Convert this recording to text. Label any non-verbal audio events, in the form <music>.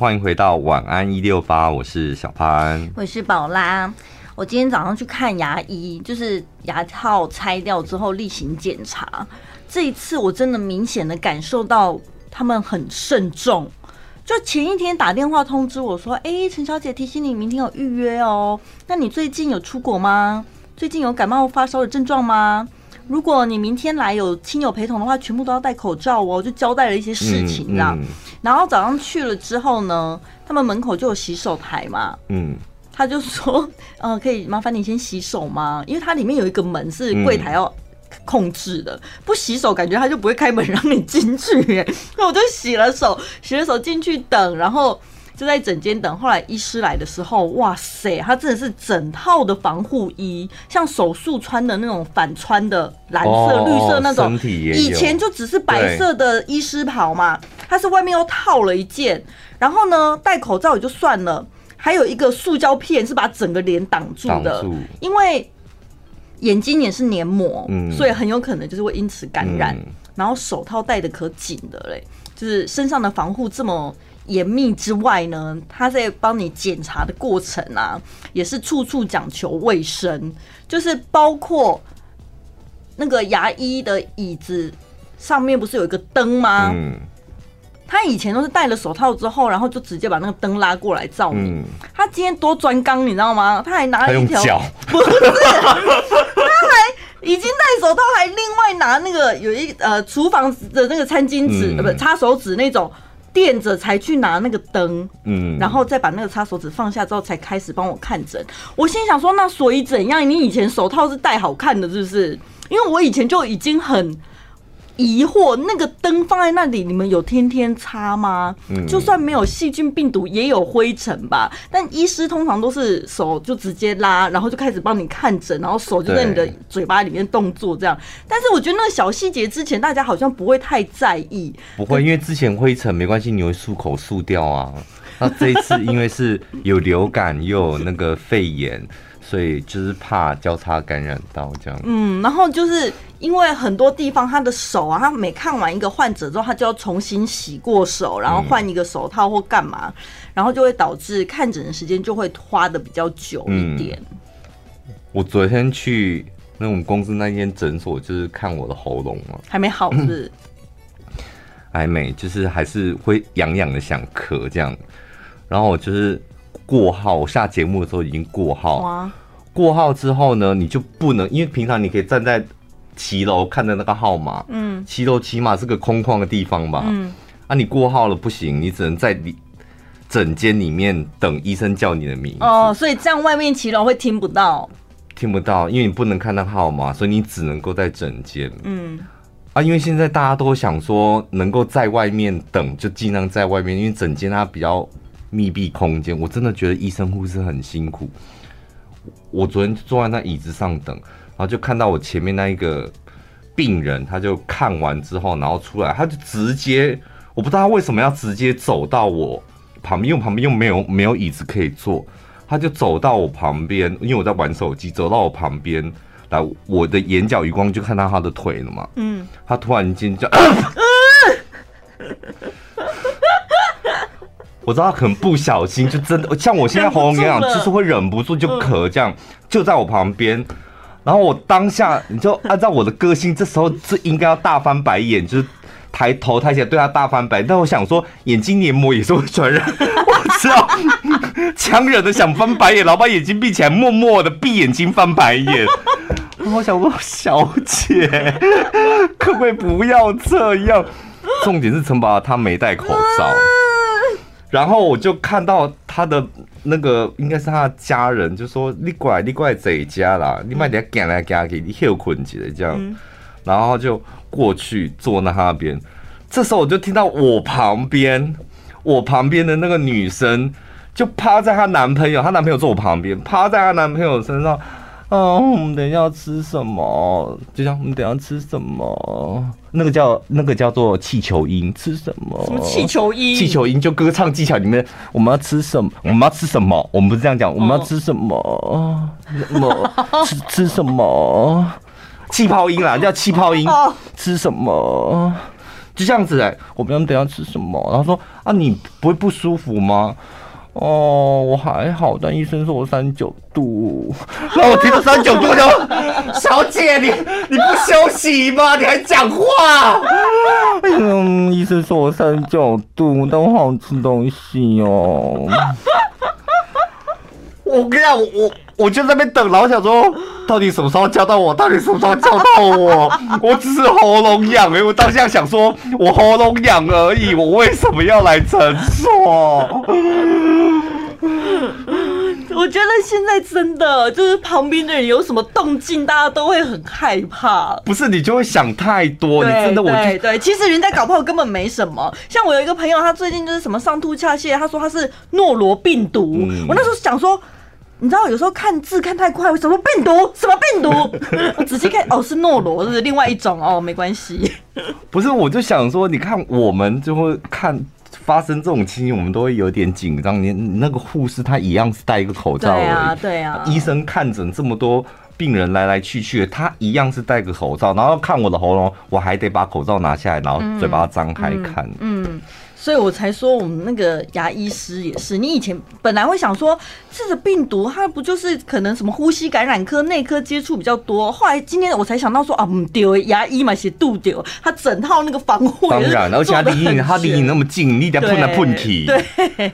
欢迎回到晚安一六八，我是小潘，我是宝拉。我今天早上去看牙医，就是牙套拆掉之后例行检查。这一次我真的明显的感受到他们很慎重。就前一天打电话通知我说：“哎，陈小姐提醒你明天有预约哦。那你最近有出国吗？最近有感冒发烧的症状吗？如果你明天来有亲友陪同的话，全部都要戴口罩哦。”就交代了一些事情，这样。嗯嗯然后早上去了之后呢，他们门口就有洗手台嘛，嗯，他就说，呃，可以麻烦你先洗手吗？因为它里面有一个门是柜台要控制的，不洗手感觉他就不会开门让你进去，哎，那我就洗了手，洗了手进去等，然后。就在整间等，后来医师来的时候，哇塞，他真的是整套的防护衣，像手术穿的那种反穿的蓝色、绿色那种，以前就只是白色的医师袍嘛，他是外面又套了一件，然后呢，戴口罩也就算了，还有一个塑胶片是把整个脸挡住的，因为眼睛也是黏膜，所以很有可能就是会因此感染。然后手套戴的可紧的嘞，就是身上的防护这么。严密之外呢，他在帮你检查的过程啊，也是处处讲求卫生，就是包括那个牙医的椅子上面不是有一个灯吗？嗯，他以前都是戴了手套之后，然后就直接把那个灯拉过来照你。嗯，他今天多专刚，你知道吗？他还拿了一条，<laughs> 不是，他还已经戴手套，还另外拿那个有一呃厨房的那个餐巾纸，呃，不擦手纸那种。垫着才去拿那个灯，嗯，然后再把那个擦手纸放下之后，才开始帮我看诊。我心想说，那所以怎样？你以前手套是戴好看的，是不是？因为我以前就已经很。疑惑，那个灯放在那里，你们有天天擦吗？嗯，就算没有细菌病毒，也有灰尘吧。但医师通常都是手就直接拉，然后就开始帮你看诊，然后手就在你的嘴巴里面动作这样。但是我觉得那个小细节之前大家好像不会太在意。不会，因为之前灰尘没关系，你会漱口漱掉啊。那这一次因为是有流感又有那个肺炎。所以就是怕交叉感染到这样。嗯，然后就是因为很多地方他的手啊，他每看完一个患者之后，他就要重新洗过手，然后换一个手套或干嘛，然后就会导致看诊的时间就会花的比较久一点。嗯，我昨天去那种公司那间诊所，就是看我的喉咙嘛，还没好是是？还没，就是还是会痒痒的想咳这样，然后我就是。过号，我下节目的时候已经过号。哇！过号之后呢，你就不能，因为平常你可以站在骑楼看着那个号码。嗯。骑楼起码是个空旷的地方吧。嗯。啊，你过号了不行，你只能在里整间里面等医生叫你的名字。哦，所以这样外面骑楼会听不到。听不到，因为你不能看到号码，所以你只能够在整间。嗯。啊，因为现在大家都想说能够在外面等，就尽量在外面，因为整间它比较。密闭空间，我真的觉得医生护士很辛苦。我昨天坐在那椅子上等，然后就看到我前面那一个病人，他就看完之后，然后出来，他就直接，我不知道他为什么要直接走到我旁边，因为我旁边又没有没有椅子可以坐，他就走到我旁边，因为我在玩手机，走到我旁边来，我的眼角余光就看到他的腿了嘛。嗯，他突然间就。我知道他可能不小心，就真的 <laughs> 像我现在喉咙一样，就是会忍不住就咳，这样就在我旁边。然后我当下，你就按照我的个性，这时候是应该要大翻白眼，就是抬头抬起来对他大翻白。但我想说，眼睛黏膜也是会传染，<laughs> 我知道，强忍的想翻白眼，然后把眼睛闭起来，默默的闭眼睛翻白眼。我想说，小姐，可不可以不要这样？重点是陈宝他没戴口罩。然后我就看到他的那个应该是他的家人，就说你过来，你过来这一家啦，你慢点赶来赶去，你休困起来这样，然后就过去坐那那边。这时候我就听到我旁边，我旁边的那个女生就趴在她男朋友，她男朋友坐我旁边，趴在她男朋友身上。啊，我们等一下要吃什么？就像我们等一下吃什么？那个叫那个叫做气球音，吃什么？什么气球音？气球音就歌唱技巧里面，我们要吃什么？我们要吃什么？我们不是这样讲，我们要吃什么？什么？吃吃什么？气泡音啦，叫气泡音。吃什么？就这样子哎、欸，我们等下吃什么？然后说啊，你不会不舒服吗？哦，我还好，但医生说我三九度。<laughs> 那我听到三九度就，<laughs> 小姐你你不休息吗？你还讲话？嗯，医生说我三九度，但我好想吃东西哦。<laughs> 我跟你讲，我我就在那边等，然后想说，到底什么时候叫到我？到底什么时候叫到我？我只是喉咙痒，因为我当下想说，我喉咙痒而已，我为什么要来诊所？现在真的就是旁边的人有什么动静，大家都会很害怕。不是你就会想太多，你真的我对对，其实人家搞不好根本没什么。像我有一个朋友，他最近就是什么上吐下泻，他说他是诺罗病毒。嗯、我那时候想说。你知道有时候看字看太快，什么病毒？什么病毒？我仔细看，哦，是诺罗，是另外一种哦，没关系。<laughs> 不是，我就想说，你看我们就会看发生这种情形，我们都会有点紧张。你那个护士他一样是戴一个口罩而已，对啊，对啊。医生看诊这么多病人来来去去，他一样是戴个口罩，然后看我的喉咙，我还得把口罩拿下来，然后嘴巴张开看。嗯。嗯所以我才说，我们那个牙医师也是。你以前本来会想说，这个病毒它不就是可能什么呼吸感染科、内科接触比较多？后来今天我才想到说啊，唔丢牙医嘛，写度丢，他整套那个防护。当然，而且他离你他离你那么近，你得碰来碰去。对。